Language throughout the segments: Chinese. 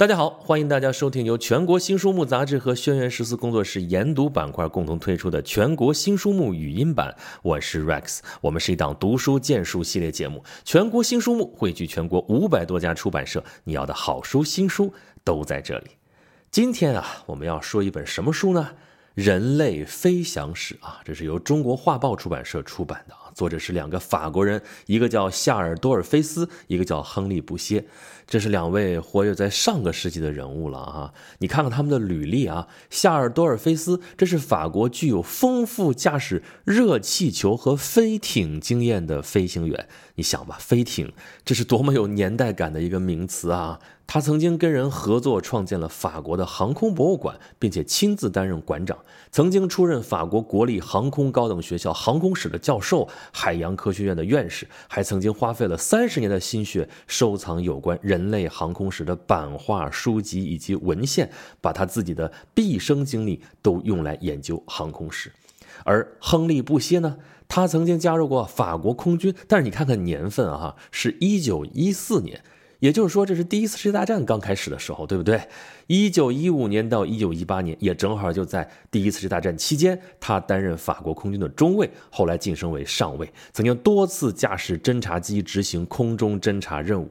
大家好，欢迎大家收听由全国新书目杂志和轩辕十四工作室研读板块共同推出的全国新书目语音版。我是 Rex，我们是一档读书荐书系列节目。全国新书目汇聚全国五百多家出版社，你要的好书、新书都在这里。今天啊，我们要说一本什么书呢？《人类飞翔史》啊，这是由中国画报出版社出版的啊，作者是两个法国人，一个叫夏尔多尔菲斯，一个叫亨利布歇。这是两位活跃在上个世纪的人物了啊！你看看他们的履历啊，夏尔多尔菲斯，这是法国具有丰富驾驶热气球和飞艇经验的飞行员。你想吧，飞艇，这是多么有年代感的一个名词啊！他曾经跟人合作创建了法国的航空博物馆，并且亲自担任馆长，曾经出任法国国立航空高等学校航空史的教授、海洋科学院的院士，还曾经花费了三十年的心血收藏有关人类航空史的版画、书籍以及文献，把他自己的毕生精力都用来研究航空史。而亨利·布歇呢，他曾经加入过法国空军，但是你看看年份啊，是一九一四年。也就是说，这是第一次世界大战刚开始的时候，对不对？一九一五年到一九一八年，也正好就在第一次世界大战期间，他担任法国空军的中尉，后来晋升为上尉，曾经多次驾驶侦察机执行空中侦察任务。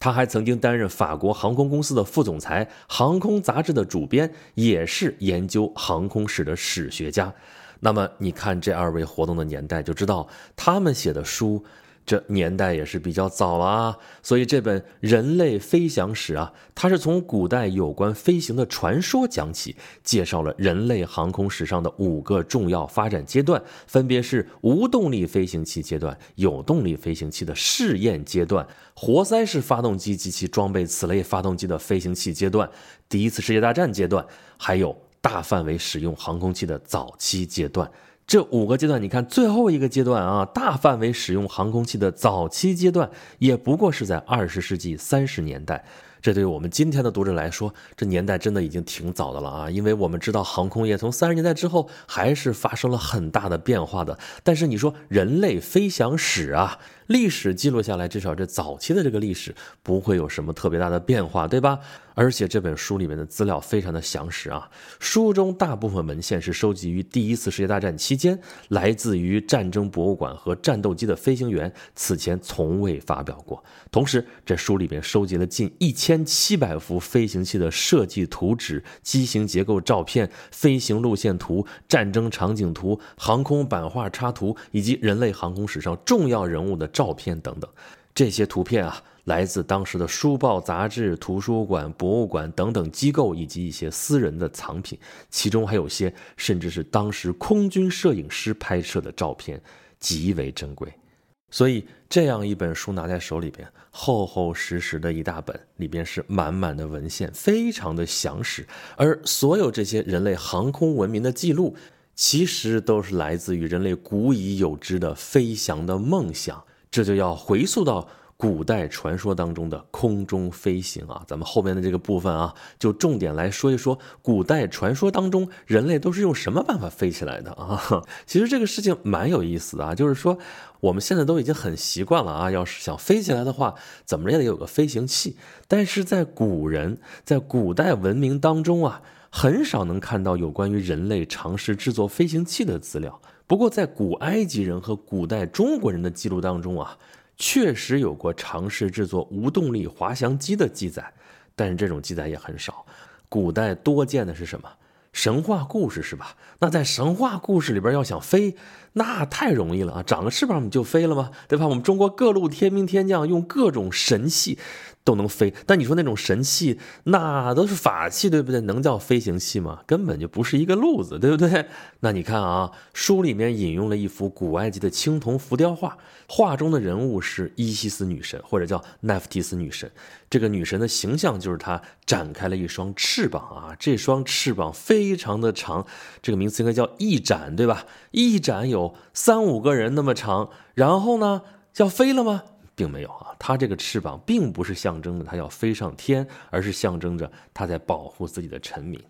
他还曾经担任法国航空公司的副总裁，航空杂志的主编，也是研究航空史的史学家。那么，你看这二位活动的年代，就知道他们写的书。这年代也是比较早了啊，所以这本《人类飞翔史》啊，它是从古代有关飞行的传说讲起，介绍了人类航空史上的五个重要发展阶段，分别是无动力飞行器阶段、有动力飞行器的试验阶段、活塞式发动机及其装备此类发动机的飞行器阶段、第一次世界大战阶段，还有大范围使用航空器的早期阶段。这五个阶段，你看最后一个阶段啊，大范围使用航空器的早期阶段，也不过是在二十世纪三十年代。这对于我们今天的读者来说，这年代真的已经挺早的了啊！因为我们知道，航空业从三十年代之后还是发生了很大的变化的。但是你说人类飞翔史啊，历史记录下来，至少这早期的这个历史不会有什么特别大的变化，对吧？而且这本书里面的资料非常的详实啊，书中大部分文献是收集于第一次世界大战期间，来自于战争博物馆和战斗机的飞行员此前从未发表过。同时，这书里面收集了近一千七百幅飞行器的设计图纸、机型结构照片、飞行路线图、战争场景图、航空版画插图以及人类航空史上重要人物的照片等等。这些图片啊。来自当时的书报、杂志、图书馆、博物馆等等机构，以及一些私人的藏品，其中还有些甚至是当时空军摄影师拍摄的照片，极为珍贵。所以，这样一本书拿在手里边，厚厚实实的一大本，里边是满满的文献，非常的详实。而所有这些人类航空文明的记录，其实都是来自于人类古已有之的飞翔的梦想。这就要回溯到。古代传说当中的空中飞行啊，咱们后面的这个部分啊，就重点来说一说古代传说当中人类都是用什么办法飞起来的啊？其实这个事情蛮有意思的啊，就是说我们现在都已经很习惯了啊，要是想飞起来的话，怎么着也得有个飞行器。但是在古人，在古代文明当中啊，很少能看到有关于人类尝试制作飞行器的资料。不过在古埃及人和古代中国人的记录当中啊。确实有过尝试制作无动力滑翔机的记载，但是这种记载也很少。古代多见的是什么？神话故事是吧？那在神话故事里边，要想飞，那太容易了啊！长个翅膀你就飞了吗？对吧？我们中国各路天兵天将用各种神器。都能飞，但你说那种神器，那都是法器，对不对？能叫飞行器吗？根本就不是一个路子，对不对？那你看啊，书里面引用了一幅古埃及的青铜浮雕画，画中的人物是伊西斯女神，或者叫奈芙蒂斯女神。这个女神的形象就是她展开了一双翅膀啊，这双翅膀非常的长，这个名词应该叫翼展，对吧？翼展有三五个人那么长，然后呢，要飞了吗？并没有啊，它这个翅膀并不是象征着它要飞上天，而是象征着它在保护自己的臣民。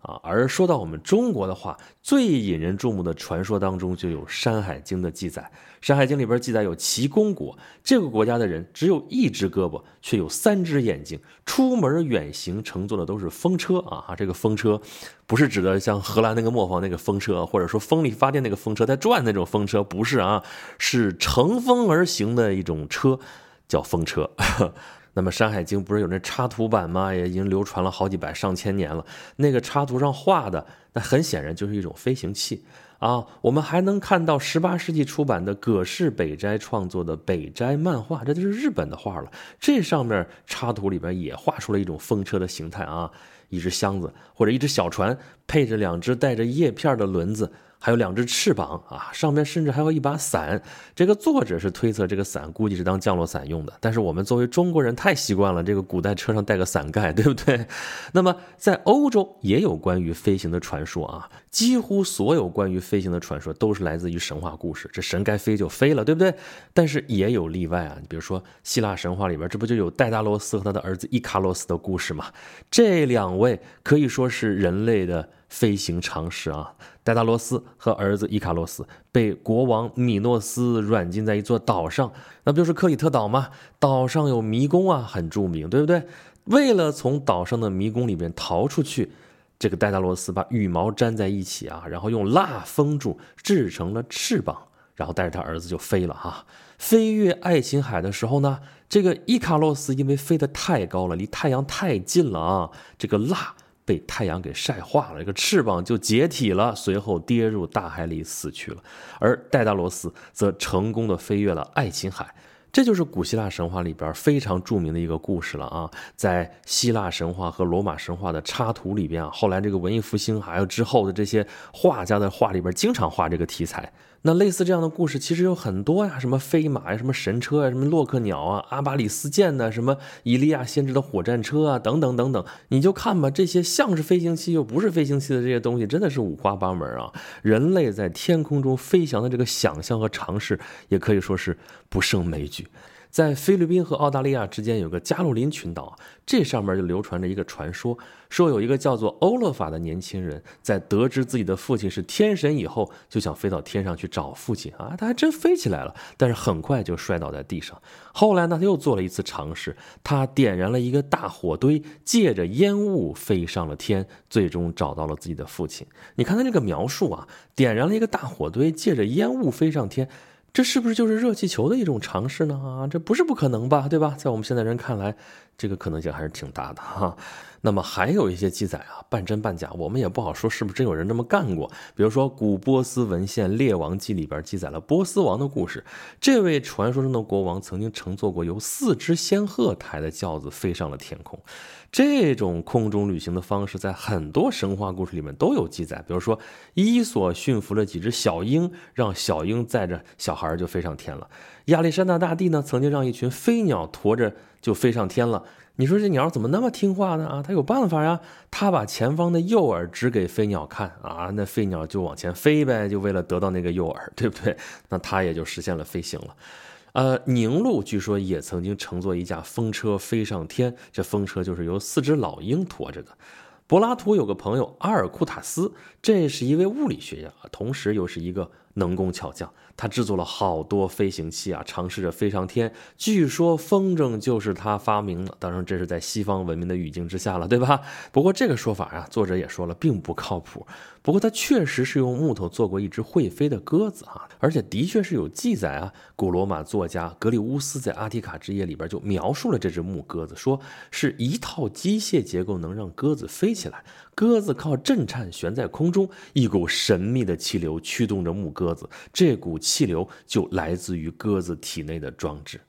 啊。而说到我们中国的话，最引人注目的传说当中就有《山海经》的记载，《山海经》里边记载有齐公国这个国家的人只有一只胳膊，却有三只眼睛，出门远行乘坐的都是风车啊。这个风车不是指的像荷兰那个磨坊那个风车，或者说风力发电那个风车在转那种风车，不是啊，是乘风而行的一种车，叫风车。那么《山海经》不是有那插图版吗？也已经流传了好几百上千年了。那个插图上画的，那很显然就是一种飞行器啊。我们还能看到十八世纪出版的葛饰北斋创作的北斋漫画，这就是日本的画了。这上面插图里边也画出了一种风车的形态啊，一只箱子或者一只小船，配着两只带着叶片的轮子。还有两只翅膀啊，上面甚至还有一把伞。这个作者是推测这个伞估计是当降落伞用的，但是我们作为中国人太习惯了这个古代车上带个伞盖，对不对？那么在欧洲也有关于飞行的传说啊，几乎所有关于飞行的传说都是来自于神话故事。这神该飞就飞了，对不对？但是也有例外啊，你比如说希腊神话里边，这不就有戴达罗斯和他的儿子伊卡洛斯的故事吗？这两位可以说是人类的。飞行常识啊，戴达罗斯和儿子伊卡洛斯被国王米诺斯软禁在一座岛上，那不就是克里特岛吗？岛上有迷宫啊，很著名，对不对？为了从岛上的迷宫里面逃出去，这个戴达罗斯把羽毛粘在一起啊，然后用蜡封住，制成了翅膀，然后带着他儿子就飞了哈。飞越爱琴海的时候呢，这个伊卡洛斯因为飞得太高了，离太阳太近了啊，这个蜡。被太阳给晒化了，这个翅膀就解体了，随后跌入大海里死去了。而戴达罗斯则成功的飞越了爱琴海，这就是古希腊神话里边非常著名的一个故事了啊！在希腊神话和罗马神话的插图里边啊，后来这个文艺复兴还有之后的这些画家的画里边，经常画这个题材。那类似这样的故事其实有很多呀，什么飞马呀，什么神车啊，什么洛克鸟啊，阿巴里斯剑呐，什么伊利亚先知的火战车啊，等等等等，你就看吧，这些像是飞行器又不是飞行器的这些东西，真的是五花八门啊。人类在天空中飞翔的这个想象和尝试，也可以说是不胜枚举。在菲律宾和澳大利亚之间有个加洛林群岛，这上面就流传着一个传说，说有一个叫做欧勒法的年轻人，在得知自己的父亲是天神以后，就想飞到天上去找父亲啊，他还真飞起来了，但是很快就摔倒在地上。后来呢，他又做了一次尝试，他点燃了一个大火堆，借着烟雾飞上了天，最终找到了自己的父亲。你看他这个描述啊，点燃了一个大火堆，借着烟雾飞上天。这是不是就是热气球的一种尝试呢？啊，这不是不可能吧，对吧？在我们现在人看来，这个可能性还是挺大的哈。那么还有一些记载啊，半真半假，我们也不好说是不是真有人这么干过。比如说古波斯文献《列王记》里边记载了波斯王的故事，这位传说中的国王曾经乘坐过由四只仙鹤抬的轿子飞上了天空。这种空中旅行的方式在很多神话故事里面都有记载。比如说伊索驯服了几只小鹰，让小鹰载着小孩就飞上天了。亚历山大大帝呢，曾经让一群飞鸟驮着就飞上天了。你说这鸟怎么那么听话呢？啊，它有办法呀！它把前方的诱饵指给飞鸟看啊，那飞鸟就往前飞呗，就为了得到那个诱饵，对不对？那它也就实现了飞行了。呃，宁禄据说也曾经乘坐一架风车飞上天，这风车就是由四只老鹰驮着的。柏拉图有个朋友阿尔库塔斯，这是一位物理学家，同时又是一个能工巧匠。他制作了好多飞行器啊，尝试着飞上天。据说风筝就是他发明的，当然这是在西方文明的语境之下了，对吧？不过这个说法啊，作者也说了，并不靠谱。不过他确实是用木头做过一只会飞的鸽子啊，而且的确是有记载啊。古罗马作家格里乌斯在《阿提卡之夜》里边就描述了这只木鸽子，说是一套机械结构能让鸽子飞起来，鸽子靠震颤悬在空中，一股神秘的气流驱动着木鸽子，这股气流就来自于鸽子体内的装置。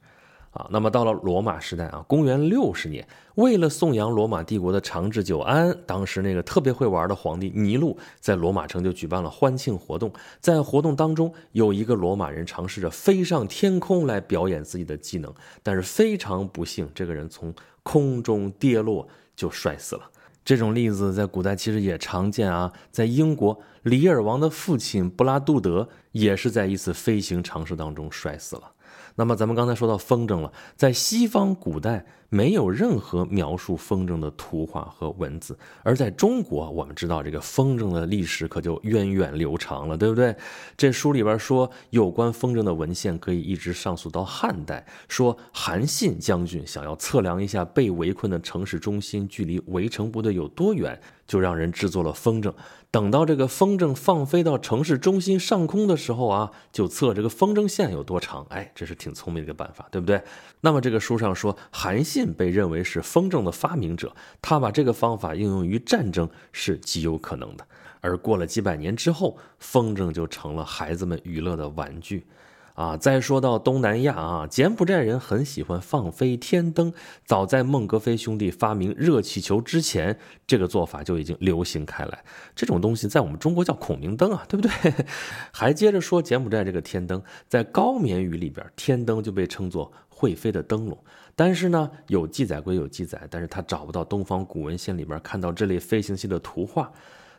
啊，那么到了罗马时代啊，公元六十年，为了颂扬罗马帝国的长治久安，当时那个特别会玩的皇帝尼禄在罗马城就举办了欢庆活动。在活动当中，有一个罗马人尝试着飞上天空来表演自己的技能，但是非常不幸，这个人从空中跌落就摔死了。这种例子在古代其实也常见啊，在英国，李尔王的父亲布拉杜德也是在一次飞行尝试当中摔死了。那么咱们刚才说到风筝了，在西方古代没有任何描述风筝的图画和文字。而在中国，我们知道这个风筝的历史可就源远流长了，对不对？这书里边说，有关风筝的文献可以一直上溯到汉代，说韩信将军想要测量一下被围困的城市中心距离围城部队有多远。就让人制作了风筝，等到这个风筝放飞到城市中心上空的时候啊，就测这个风筝线有多长。哎，这是挺聪明的一个办法，对不对？那么这个书上说，韩信信被认为是风筝的发明者，他把这个方法应用于战争是极有可能的。而过了几百年之后，风筝就成了孩子们娱乐的玩具。啊，再说到东南亚啊，柬埔寨人很喜欢放飞天灯。早在孟格飞兄弟发明热气球之前，这个做法就已经流行开来。这种东西在我们中国叫孔明灯啊，对不对？还接着说柬埔寨这个天灯，在高棉语里边，天灯就被称作会飞的灯笼。但是呢，有记载归有记载，但是他找不到东方古文献里边看到这类飞行器的图画。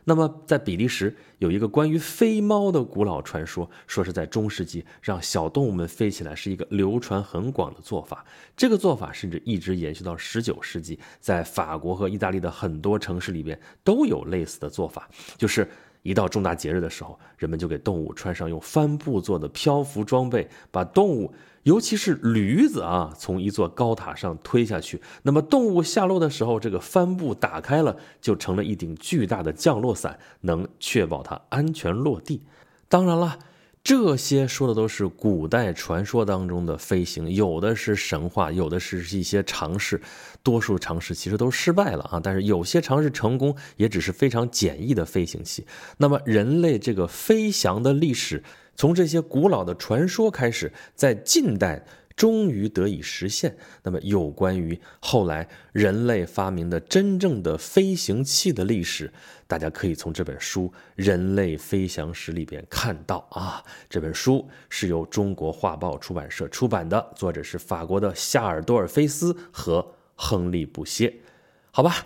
那么，在比利时有一个关于飞猫的古老传说，说是在中世纪让小动物们飞起来是一个流传很广的做法。这个做法甚至一直延续到十九世纪，在法国和意大利的很多城市里边都有类似的做法，就是一到重大节日的时候，人们就给动物穿上用帆布做的漂浮装备，把动物。尤其是驴子啊，从一座高塔上推下去，那么动物下落的时候，这个帆布打开了，就成了一顶巨大的降落伞，能确保它安全落地。当然了，这些说的都是古代传说当中的飞行，有的是神话，有的是一些尝试，多数尝试其实都失败了啊。但是有些尝试成功，也只是非常简易的飞行器。那么人类这个飞翔的历史。从这些古老的传说开始，在近代终于得以实现。那么，有关于后来人类发明的真正的飞行器的历史，大家可以从这本书《人类飞翔史》里边看到啊。这本书是由中国画报出版社出版的，作者是法国的夏尔多尔菲斯和亨利布歇。好吧。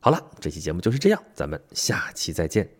好了，这期节目就是这样，咱们下期再见。